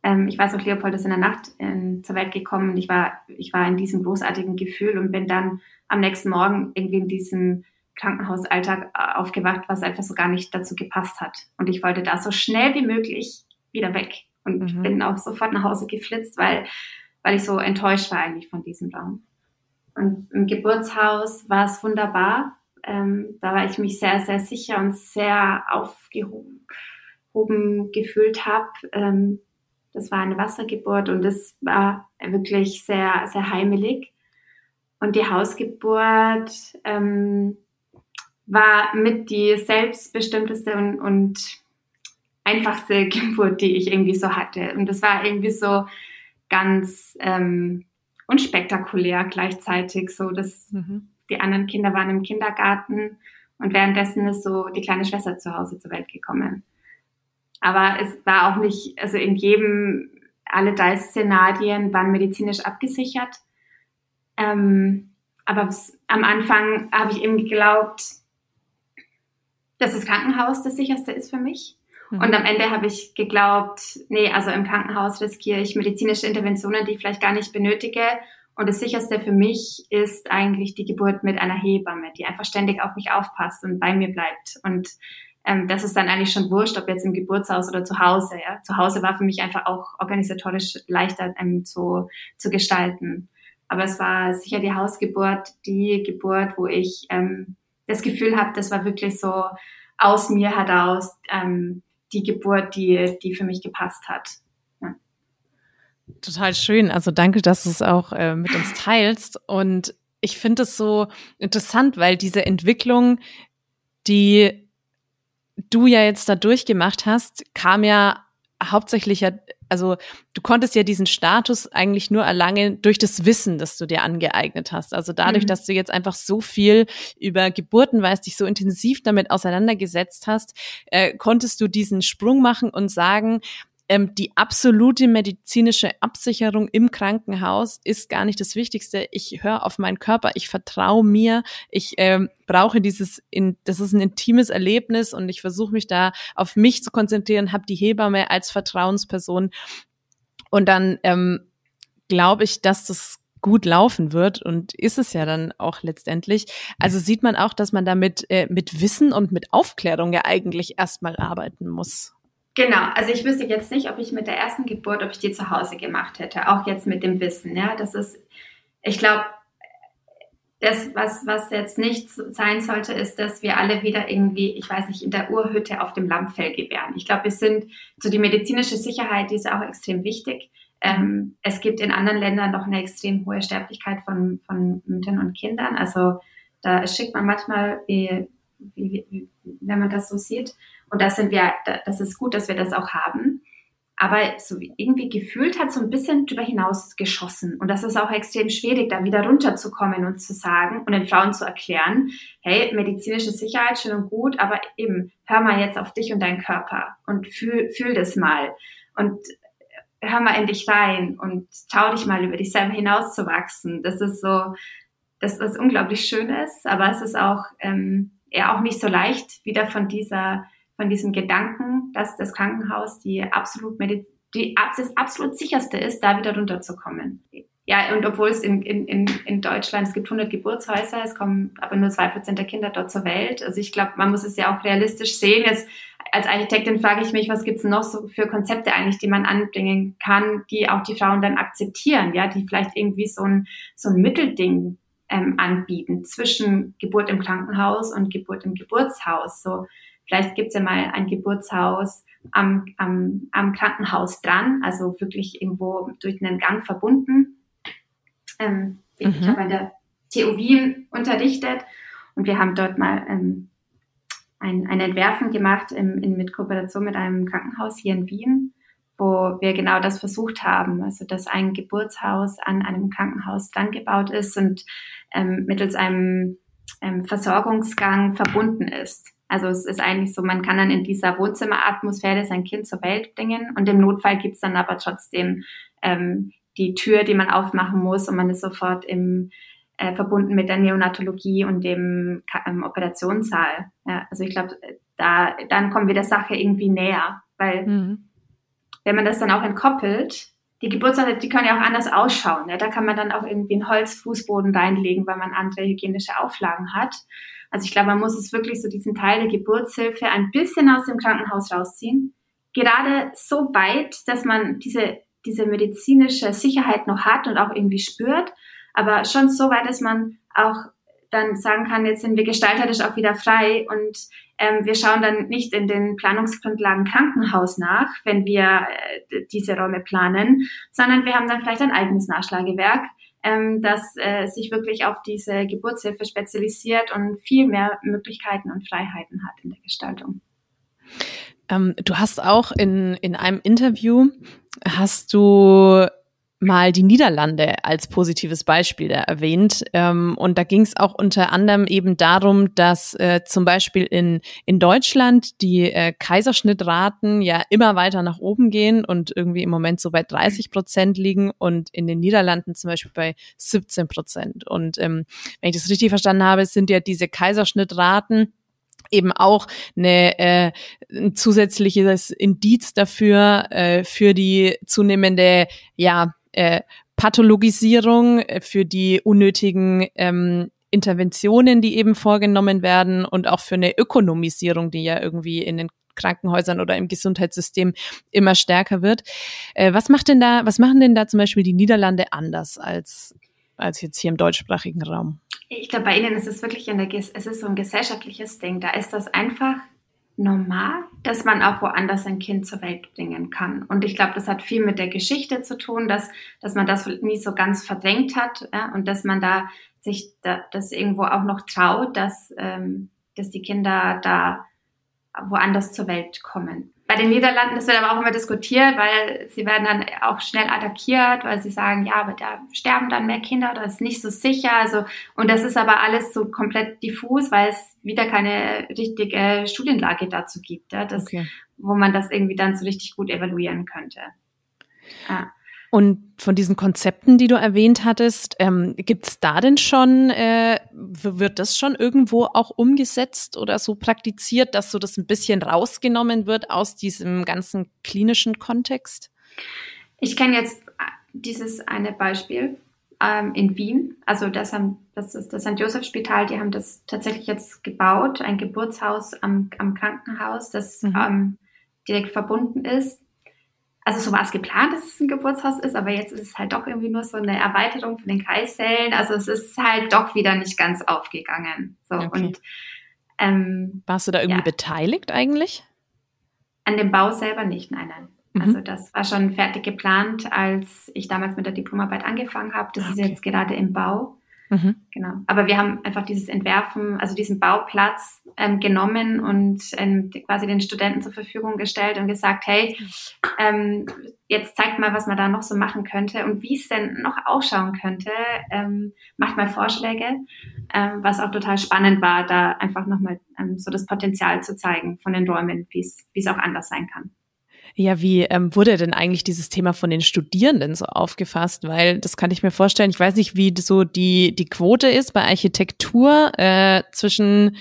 ähm, ich weiß auch, Leopold ist in der Nacht in, zur Welt gekommen und ich war, ich war in diesem großartigen Gefühl und bin dann am nächsten Morgen irgendwie in diesem Krankenhausalltag äh, aufgewacht, was einfach so gar nicht dazu gepasst hat. Und ich wollte da so schnell wie möglich wieder weg und mhm. bin auch sofort nach Hause geflitzt, weil, weil ich so enttäuscht war eigentlich von diesem Raum. Und im Geburtshaus war es wunderbar. Ähm, da war ich mich sehr, sehr sicher und sehr aufgehoben gefühlt habe. Ähm, das war eine Wassergeburt und es war wirklich sehr, sehr heimelig. Und die Hausgeburt ähm, war mit die selbstbestimmteste und, und einfachste <laughs> Geburt, die ich irgendwie so hatte. Und das war irgendwie so ganz ähm, unspektakulär gleichzeitig, so dass mhm. die anderen Kinder waren im Kindergarten und währenddessen ist so die kleine Schwester zu Hause zur Welt gekommen. Aber es war auch nicht, also in jedem, alle drei Szenarien waren medizinisch abgesichert. Ähm, aber am Anfang habe ich eben geglaubt, dass das Krankenhaus das sicherste ist für mich. Mhm. Und am Ende habe ich geglaubt, nee, also im Krankenhaus riskiere ich medizinische Interventionen, die ich vielleicht gar nicht benötige. Und das sicherste für mich ist eigentlich die Geburt mit einer Hebamme, die einfach ständig auf mich aufpasst und bei mir bleibt. Und ähm, das ist dann eigentlich schon wurscht, ob jetzt im Geburtshaus oder zu Hause. Ja? Zu Hause war für mich einfach auch organisatorisch leichter ähm, zu, zu gestalten. Aber es war sicher die Hausgeburt, die Geburt, wo ich ähm, das Gefühl habe, das war wirklich so aus mir heraus ähm, die Geburt, die, die für mich gepasst hat. Total schön. Also danke, dass du es auch äh, mit uns teilst. Und ich finde es so interessant, weil diese Entwicklung, die du ja jetzt da durchgemacht hast, kam ja hauptsächlich ja, also du konntest ja diesen Status eigentlich nur erlangen durch das Wissen, das du dir angeeignet hast. Also dadurch, mhm. dass du jetzt einfach so viel über Geburten weißt, dich so intensiv damit auseinandergesetzt hast, äh, konntest du diesen Sprung machen und sagen, ähm, die absolute medizinische Absicherung im Krankenhaus ist gar nicht das Wichtigste. Ich höre auf meinen Körper, ich vertraue mir, ich ähm, brauche dieses, in, das ist ein intimes Erlebnis und ich versuche mich da auf mich zu konzentrieren, habe die Hebamme als Vertrauensperson und dann ähm, glaube ich, dass das gut laufen wird und ist es ja dann auch letztendlich. Also sieht man auch, dass man damit äh, mit Wissen und mit Aufklärung ja eigentlich erstmal arbeiten muss. Genau, also ich wüsste jetzt nicht, ob ich mit der ersten Geburt, ob ich die zu Hause gemacht hätte, auch jetzt mit dem Wissen. Ja, das ist, ich glaube, das, was, was jetzt nicht sein sollte, ist, dass wir alle wieder irgendwie, ich weiß nicht, in der Urhütte auf dem Lammfell gebären. Ich glaube, wir sind, so die medizinische Sicherheit, die ist auch extrem wichtig. Ähm, es gibt in anderen Ländern noch eine extrem hohe Sterblichkeit von, von Müttern und Kindern. Also da schickt man manchmal, wie, wie, wie, wenn man das so sieht, und das sind wir, das ist gut, dass wir das auch haben. Aber so irgendwie gefühlt hat so ein bisschen drüber hinaus geschossen. Und das ist auch extrem schwierig, da wieder runterzukommen und zu sagen und den Frauen zu erklären, hey, medizinische Sicherheit schön und gut, aber eben, hör mal jetzt auf dich und deinen Körper und fühl, fühl das mal. Und hör mal in dich rein und trau dich mal über dich selber hinauszuwachsen. Das ist so, das ist unglaublich Schönes, aber es ist auch ähm, ja auch nicht so leicht, wieder von dieser von diesem Gedanken, dass das Krankenhaus die absolut die das absolut sicherste ist, da wieder runterzukommen. Ja, und obwohl es in, in, in Deutschland, es gibt 100 Geburtshäuser, es kommen aber nur zwei Prozent der Kinder dort zur Welt. Also ich glaube, man muss es ja auch realistisch sehen. Jetzt, als Architektin frage ich mich, was gibt es noch so für Konzepte eigentlich, die man anbringen kann, die auch die Frauen dann akzeptieren, ja, die vielleicht irgendwie so ein, so ein Mittelding ähm, anbieten zwischen Geburt im Krankenhaus und Geburt im Geburtshaus. So, Vielleicht gibt es ja mal ein Geburtshaus am, am, am Krankenhaus dran, also wirklich irgendwo durch einen Gang verbunden. Ähm, mhm. Ich habe an der TU Wien unterrichtet und wir haben dort mal ähm, ein, ein Entwerfen gemacht im, in, mit Kooperation mit einem Krankenhaus hier in Wien, wo wir genau das versucht haben, also dass ein Geburtshaus an einem Krankenhaus dran gebaut ist und ähm, mittels einem ähm, Versorgungsgang verbunden ist. Also es ist eigentlich so, man kann dann in dieser Wohnzimmeratmosphäre sein Kind zur Welt bringen und im Notfall gibt's dann aber trotzdem ähm, die Tür, die man aufmachen muss und man ist sofort im, äh, verbunden mit der Neonatologie und dem ähm, Operationssaal. Ja, also ich glaube, da dann kommen wir der Sache irgendwie näher, weil mhm. wenn man das dann auch entkoppelt, die Geburtshäuser, die können ja auch anders ausschauen. Ja? Da kann man dann auch irgendwie einen Holzfußboden reinlegen, weil man andere hygienische Auflagen hat. Also ich glaube, man muss es wirklich so diesen Teil der Geburtshilfe ein bisschen aus dem Krankenhaus rausziehen. Gerade so weit, dass man diese, diese medizinische Sicherheit noch hat und auch irgendwie spürt, aber schon so weit, dass man auch dann sagen kann, jetzt sind wir gestalterisch auch wieder frei und ähm, wir schauen dann nicht in den Planungsgrundlagen Krankenhaus nach, wenn wir äh, diese Räume planen, sondern wir haben dann vielleicht ein eigenes Nachschlagewerk, ähm, das äh, sich wirklich auf diese Geburtshilfe spezialisiert und viel mehr Möglichkeiten und Freiheiten hat in der Gestaltung. Ähm, du hast auch in, in einem Interview, hast du mal die Niederlande als positives Beispiel erwähnt. Ähm, und da ging es auch unter anderem eben darum, dass äh, zum Beispiel in, in Deutschland die äh, Kaiserschnittraten ja immer weiter nach oben gehen und irgendwie im Moment so bei 30 Prozent liegen und in den Niederlanden zum Beispiel bei 17 Prozent. Und ähm, wenn ich das richtig verstanden habe, sind ja diese Kaiserschnittraten eben auch eine, äh, ein zusätzliches Indiz dafür, äh, für die zunehmende, ja, äh, Pathologisierung, äh, für die unnötigen ähm, Interventionen, die eben vorgenommen werden und auch für eine Ökonomisierung, die ja irgendwie in den Krankenhäusern oder im Gesundheitssystem immer stärker wird. Äh, was macht denn da, was machen denn da zum Beispiel die Niederlande anders als, als jetzt hier im deutschsprachigen Raum? Ich glaube, bei Ihnen ist es wirklich eine, es ist so ein gesellschaftliches Ding. Da ist das einfach normal, dass man auch woanders ein Kind zur Welt bringen kann. Und ich glaube, das hat viel mit der Geschichte zu tun, dass, dass man das nie so ganz verdrängt hat ja, und dass man da sich da, das irgendwo auch noch traut, dass, ähm, dass die Kinder da woanders zur Welt kommen. Bei den Niederlanden, das wird aber auch immer diskutiert, weil sie werden dann auch schnell attackiert, weil sie sagen, ja, aber da sterben dann mehr Kinder, das ist nicht so sicher. Also, und das ist aber alles so komplett diffus, weil es wieder keine richtige Studienlage dazu gibt, ja, das, okay. wo man das irgendwie dann so richtig gut evaluieren könnte. Ja. Und von diesen Konzepten, die du erwähnt hattest, ähm, gibt es da denn schon, äh, wird das schon irgendwo auch umgesetzt oder so praktiziert, dass so das ein bisschen rausgenommen wird aus diesem ganzen klinischen Kontext? Ich kenne jetzt äh, dieses eine Beispiel ähm, in Wien. Also das, haben, das ist das St. Joseph Spital, die haben das tatsächlich jetzt gebaut, ein Geburtshaus am, am Krankenhaus, das mhm. ähm, direkt verbunden ist also so war es geplant, dass es ein Geburtshaus ist, aber jetzt ist es halt doch irgendwie nur so eine Erweiterung von den Kreissälen. Also es ist halt doch wieder nicht ganz aufgegangen. So okay. und ähm, warst du da irgendwie ja. beteiligt eigentlich? An dem Bau selber nicht, nein, nein. Mhm. Also das war schon fertig geplant, als ich damals mit der Diplomarbeit angefangen habe. Das okay. ist jetzt gerade im Bau. Mhm. Genau. Aber wir haben einfach dieses Entwerfen, also diesen Bauplatz ähm, genommen und ähm, quasi den Studenten zur Verfügung gestellt und gesagt, hey, ähm, jetzt zeigt mal, was man da noch so machen könnte und wie es denn noch ausschauen könnte. Ähm, macht mal Vorschläge, ähm, was auch total spannend war, da einfach nochmal ähm, so das Potenzial zu zeigen von den Räumen, wie es auch anders sein kann. Ja, wie ähm, wurde denn eigentlich dieses Thema von den Studierenden so aufgefasst? Weil das kann ich mir vorstellen. Ich weiß nicht, wie so die, die Quote ist bei Architektur äh, zwischen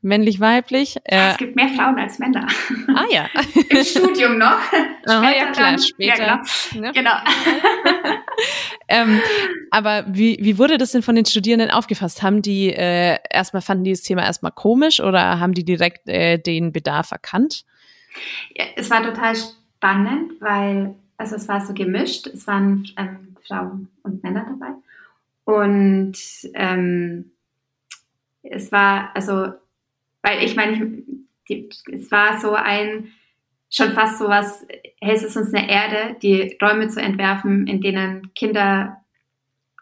männlich-weiblich. Äh, es gibt mehr Frauen als Männer. Ah ja. <laughs> Im Studium noch. <laughs> Aha, ja klar, dann. später. Ja, genau. genau. <laughs> ähm, aber wie, wie wurde das denn von den Studierenden aufgefasst? Haben die äh, erstmal, fanden die das Thema erstmal komisch oder haben die direkt äh, den Bedarf erkannt? Ja, es war total spannend, weil, also es war so gemischt, es waren ähm, Frauen und Männer dabei. Und ähm, es war, also, weil ich meine, es war so ein, schon fast so was, hey, es ist uns eine Erde, die Räume zu entwerfen, in denen Kinder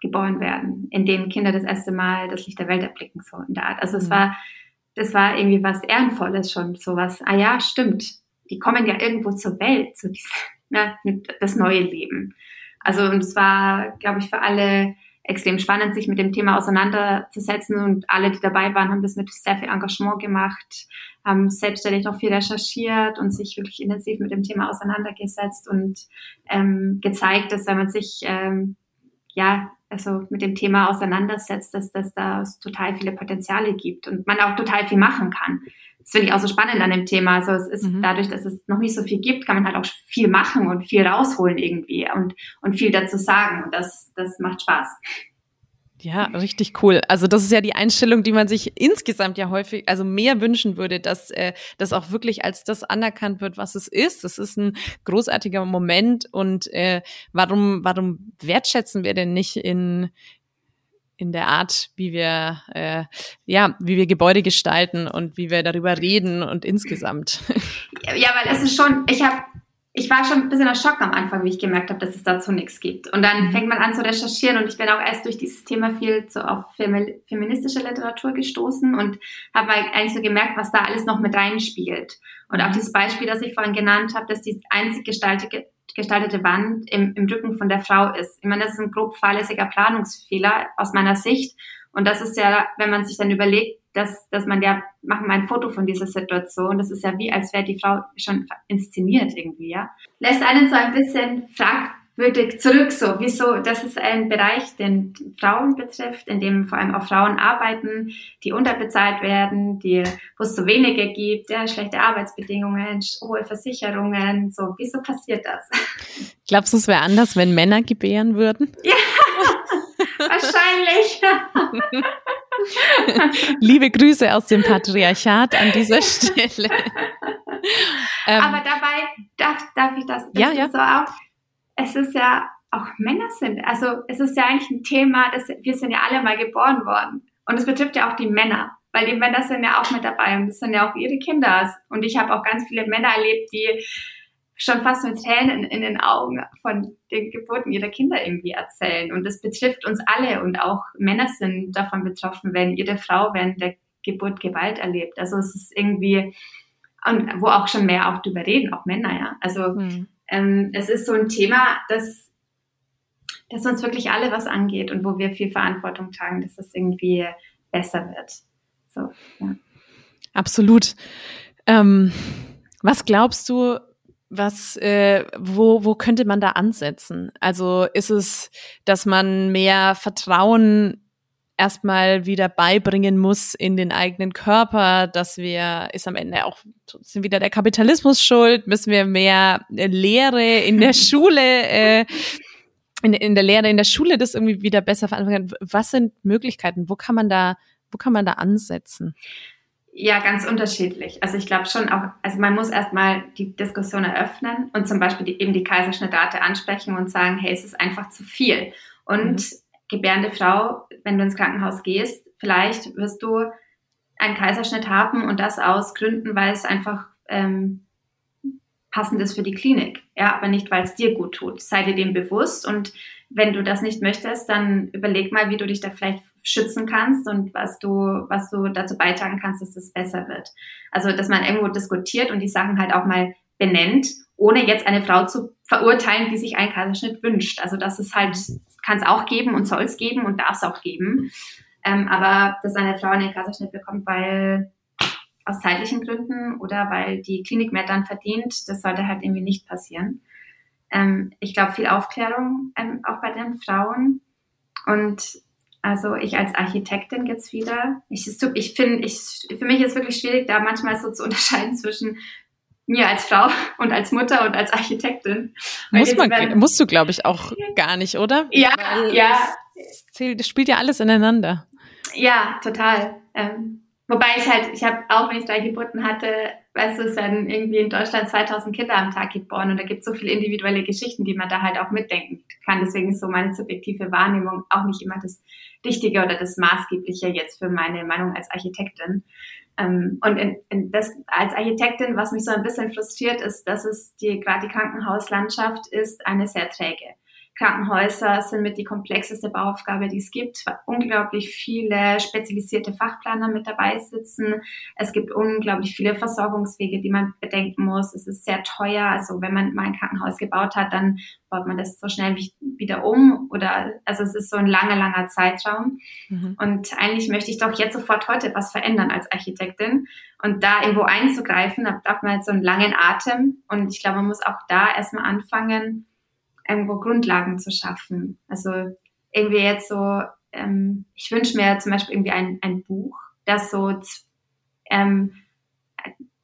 geboren werden, in denen Kinder das erste Mal das Licht der Welt erblicken, so in der Art. Also mhm. es war, das war irgendwie was Ehrenvolles schon, so was, ah ja, stimmt, die kommen ja irgendwo zur Welt, zu diesem, <laughs> ne, das neue Leben. Also und es war, glaube ich, für alle extrem spannend, sich mit dem Thema auseinanderzusetzen und alle, die dabei waren, haben das mit sehr viel Engagement gemacht, haben selbstständig noch viel recherchiert und sich wirklich intensiv mit dem Thema auseinandergesetzt und ähm, gezeigt, dass wenn man sich ähm, ja also mit dem Thema auseinandersetzt, dass, dass da total viele Potenziale gibt und man auch total viel machen kann das finde ich auch so spannend an dem Thema. Also es ist mhm. dadurch, dass es noch nicht so viel gibt, kann man halt auch viel machen und viel rausholen irgendwie und, und viel dazu sagen. Und das, das macht Spaß. Ja, richtig cool. Also das ist ja die Einstellung, die man sich insgesamt ja häufig, also mehr wünschen würde, dass äh, das auch wirklich als das anerkannt wird, was es ist. Das ist ein großartiger Moment und äh, warum warum wertschätzen wir denn nicht in in der Art, wie wir äh, ja, wie wir Gebäude gestalten und wie wir darüber reden und insgesamt. Ja, weil es ist schon, ich habe ich war schon ein bisschen erschockt am Anfang, wie ich gemerkt habe, dass es dazu nichts gibt. Und dann mhm. fängt man an zu recherchieren und ich bin auch erst durch dieses Thema viel so auf feministische Literatur gestoßen und habe eigentlich so gemerkt, was da alles noch mit reinspielt. Und auch mhm. dieses Beispiel, das ich vorhin genannt habe, dass die einzig gestaltete, gestaltete Wand im, im Rücken von der Frau ist. Ich meine, das ist ein grob fahrlässiger Planungsfehler aus meiner Sicht. Und das ist ja, wenn man sich dann überlegt, dass, dass man ja, machen wir ein Foto von dieser Situation, das ist ja wie, als wäre die Frau schon inszeniert irgendwie, ja. Lässt einen so ein bisschen fragwürdig zurück, so, wieso, das ist ein Bereich, den Frauen betrifft, in dem vor allem auch Frauen arbeiten, die unterbezahlt werden, die, wo es zu wenige gibt, ja, schlechte Arbeitsbedingungen, hohe Versicherungen, so, wieso passiert das? Glaubst du, es wäre anders, wenn Männer gebären würden? Ja, wahrscheinlich. <laughs> Liebe Grüße aus dem Patriarchat an dieser <laughs> Stelle. ähm, Aber dabei darf, darf ich das, das ja, ja. so auch, es ist ja auch Männer sind, also es ist ja eigentlich ein Thema, dass wir sind ja alle mal geboren worden. Und es betrifft ja auch die Männer, weil die Männer sind ja auch mit dabei und das sind ja auch ihre Kinder. Und ich habe auch ganz viele Männer erlebt, die schon fast mit Tränen in, in, den Augen von den Geburten ihrer Kinder irgendwie erzählen. Und das betrifft uns alle und auch Männer sind davon betroffen, wenn ihre Frau während der Geburt Gewalt erlebt. Also es ist irgendwie, und wo auch schon mehr auch drüber reden, auch Männer, ja. Also mhm. ähm, es ist so ein Thema, das, das uns wirklich alle was angeht und wo wir viel Verantwortung tragen, dass es irgendwie besser wird. So, ja. Absolut. Ähm, was glaubst du, was, äh, wo, wo könnte man da ansetzen? Also ist es, dass man mehr Vertrauen erstmal wieder beibringen muss in den eigenen Körper, dass wir, ist am Ende auch, sind wieder der Kapitalismus schuld, müssen wir mehr äh, Lehre in der <laughs> Schule, äh, in, in der Lehre in der Schule das irgendwie wieder besser verantworten. Was sind Möglichkeiten? Wo kann man da, wo kann man da ansetzen? Ja, ganz unterschiedlich. Also ich glaube schon auch, also man muss erstmal die Diskussion eröffnen und zum Beispiel die, eben die Kaiserschnittrate ansprechen und sagen, hey, es ist einfach zu viel. Und mhm. gebärende Frau, wenn du ins Krankenhaus gehst, vielleicht wirst du einen Kaiserschnitt haben und das aus Gründen, weil es einfach ähm, passend ist für die Klinik. Ja, aber nicht, weil es dir gut tut. Sei dir dem bewusst und wenn du das nicht möchtest, dann überleg mal, wie du dich da vielleicht schützen kannst und was du, was du dazu beitragen kannst, dass das besser wird. Also, dass man irgendwo diskutiert und die Sachen halt auch mal benennt, ohne jetzt eine Frau zu verurteilen, die sich einen Kaiserschnitt wünscht. Also, das ist halt, kann es auch geben und soll es geben und darf es auch geben. Ähm, aber dass eine Frau einen Kaiserschnitt bekommt, weil aus zeitlichen Gründen oder weil die Klinik mehr dann verdient, das sollte halt irgendwie nicht passieren. Ähm, ich glaube, viel Aufklärung ähm, auch bei den Frauen. Und also ich als Architektin jetzt wieder. Ich, ich finde, ich, für mich ist es wirklich schwierig, da manchmal so zu <laughs> unterscheiden zwischen mir als Frau und als Mutter und als Architektin. Muss man, werden, musst du, glaube ich, auch gar nicht, oder? Ja, Weil ja. Das, das spielt ja alles ineinander. Ja, total. Ähm, wobei ich halt, ich habe auch, wenn ich drei Geburten hatte, weißt du, es werden irgendwie in Deutschland 2000 Kinder am Tag geboren und da gibt es so viele individuelle Geschichten, die man da halt auch mitdenken kann. Deswegen ist so meine subjektive Wahrnehmung auch nicht immer das Richtige oder das Maßgebliche jetzt für meine Meinung als Architektin. Ähm, und in, in das, als Architektin, was mich so ein bisschen frustriert, ist, dass es die, gerade die Krankenhauslandschaft ist eine sehr träge. Krankenhäuser sind mit die komplexeste Bauaufgabe, die es gibt. Unglaublich viele spezialisierte Fachplaner mit dabei sitzen. Es gibt unglaublich viele Versorgungswege, die man bedenken muss. Es ist sehr teuer. Also wenn man mal ein Krankenhaus gebaut hat, dann baut man das so schnell wieder um oder also es ist so ein langer, langer Zeitraum. Mhm. Und eigentlich möchte ich doch jetzt sofort heute was verändern als Architektin. Und da irgendwo einzugreifen, da braucht man jetzt so einen langen Atem. Und ich glaube, man muss auch da erstmal anfangen, irgendwo Grundlagen zu schaffen. Also irgendwie jetzt so, ähm, ich wünsche mir zum Beispiel irgendwie ein, ein Buch, das so ähm,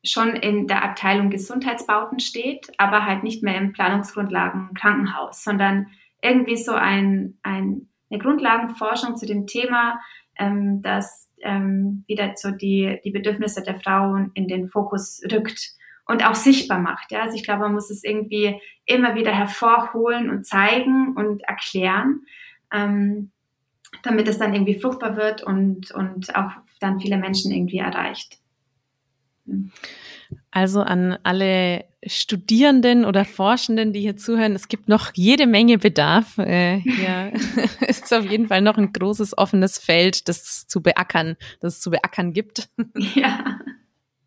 schon in der Abteilung Gesundheitsbauten steht, aber halt nicht mehr im Planungsgrundlagen Krankenhaus, sondern irgendwie so ein, ein, eine Grundlagenforschung zu dem Thema, ähm, dass ähm, wieder so die, die Bedürfnisse der Frauen in den Fokus rückt und auch sichtbar macht. Ja? Also ich glaube, man muss es irgendwie immer wieder hervorholen und zeigen und erklären, ähm, damit es dann irgendwie fruchtbar wird und, und auch dann viele Menschen irgendwie erreicht. Also an alle Studierenden oder Forschenden, die hier zuhören, es gibt noch jede Menge Bedarf. Äh, <laughs> <laughs> es ist auf jeden Fall noch ein großes offenes Feld, das zu beackern, das es zu beackern gibt. Ja.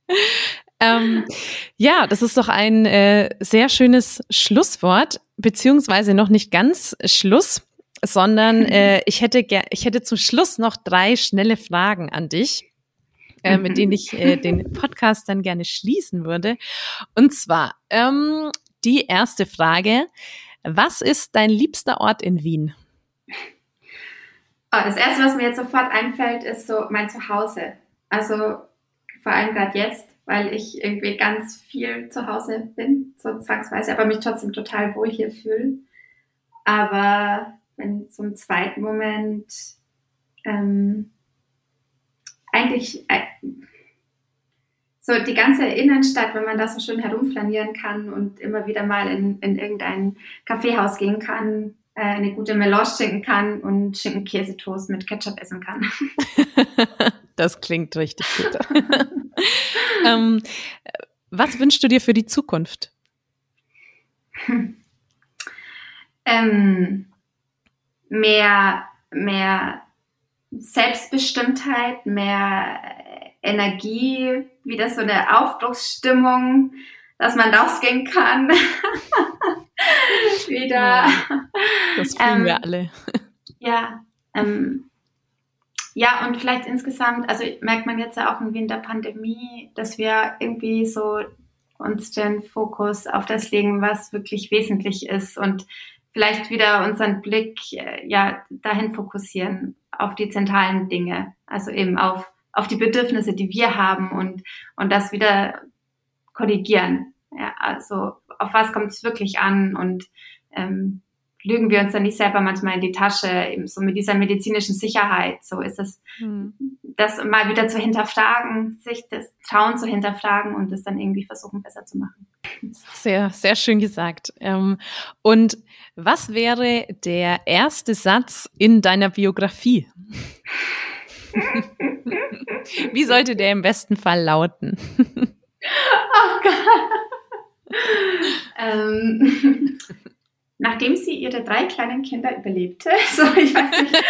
<laughs> ähm, ja, das ist doch ein äh, sehr schönes Schlusswort, beziehungsweise noch nicht ganz Schluss, sondern <laughs> äh, ich hätte ich hätte zum Schluss noch drei schnelle Fragen an dich. Äh, mit denen ich äh, den Podcast dann gerne schließen würde. Und zwar ähm, die erste Frage. Was ist dein liebster Ort in Wien? Oh, das erste, was mir jetzt sofort einfällt, ist so mein Zuhause. Also vor allem gerade jetzt, weil ich irgendwie ganz viel zu Hause bin, so zwangsweise, aber mich trotzdem total wohl hier fühle. Aber wenn so im zweiten Moment ähm, eigentlich äh, so die ganze Innenstadt, wenn man da so schön herumflanieren kann und immer wieder mal in, in irgendein Kaffeehaus gehen kann, äh, eine gute Melange trinken kann und Schinken-Käsetoast mit Ketchup essen kann. <laughs> das klingt richtig gut. <laughs> <laughs> ähm, was wünschst du dir für die Zukunft? Hm. <laughs> Ähm, mehr, mehr Selbstbestimmtheit, mehr Energie, wieder so eine Aufbruchsstimmung, dass man rausgehen kann. <laughs> wieder. Das fühlen ähm, wir alle. Ja, ähm, ja, und vielleicht insgesamt, also merkt man jetzt ja auch in der Pandemie, dass wir irgendwie so uns den Fokus auf das legen, was wirklich wesentlich ist und vielleicht wieder unseren Blick äh, ja dahin fokussieren auf die zentralen Dinge, also eben auf auf die Bedürfnisse, die wir haben und und das wieder korrigieren. Ja, also auf was kommt es wirklich an und ähm, lügen wir uns dann nicht selber manchmal in die Tasche, eben so mit dieser medizinischen Sicherheit. So ist es, hm. das mal wieder zu hinterfragen, sich das Trauen zu hinterfragen und es dann irgendwie versuchen, besser zu machen. Sehr, sehr schön gesagt. Ähm, und was wäre der erste Satz in deiner Biografie? <laughs> Wie sollte der im besten Fall lauten? Oh Gott. <laughs> ähm, nachdem sie ihre drei kleinen Kinder überlebte, <laughs> so ich weiß nicht,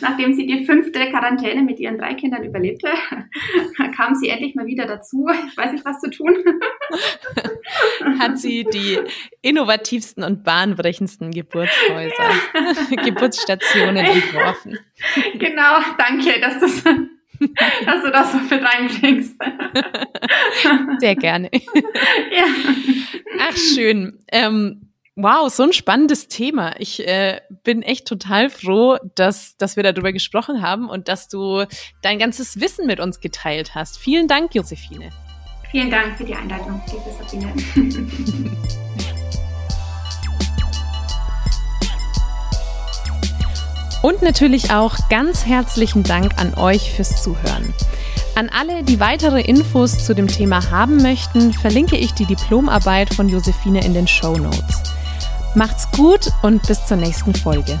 <laughs> nachdem sie die fünfte Quarantäne mit ihren drei Kindern überlebte, <laughs> kam sie endlich mal wieder dazu, ich weiß nicht, was zu tun. Hat sie die innovativsten und bahnbrechendsten Geburtshäuser, Geburtsstationen entworfen. Genau, danke, dass du <laughs> dass du das so mit reinbringst. <laughs> Sehr gerne. <laughs> Ja. Ach, schön. Ähm, wow, so ein spannendes Thema. Ich äh, bin echt total froh, dass, dass wir darüber gesprochen haben und dass du dein ganzes Wissen mit uns geteilt hast. Vielen Dank, Josephine. Vielen Dank für die Einladung, liebe Sabine. Und natürlich auch ganz herzlichen Dank an euch fürs Zuhören. An alle, die weitere Infos zu dem Thema haben möchten, verlinke ich die Diplomarbeit von Josephine in den Show Notes. Macht's gut und bis zur nächsten Folge.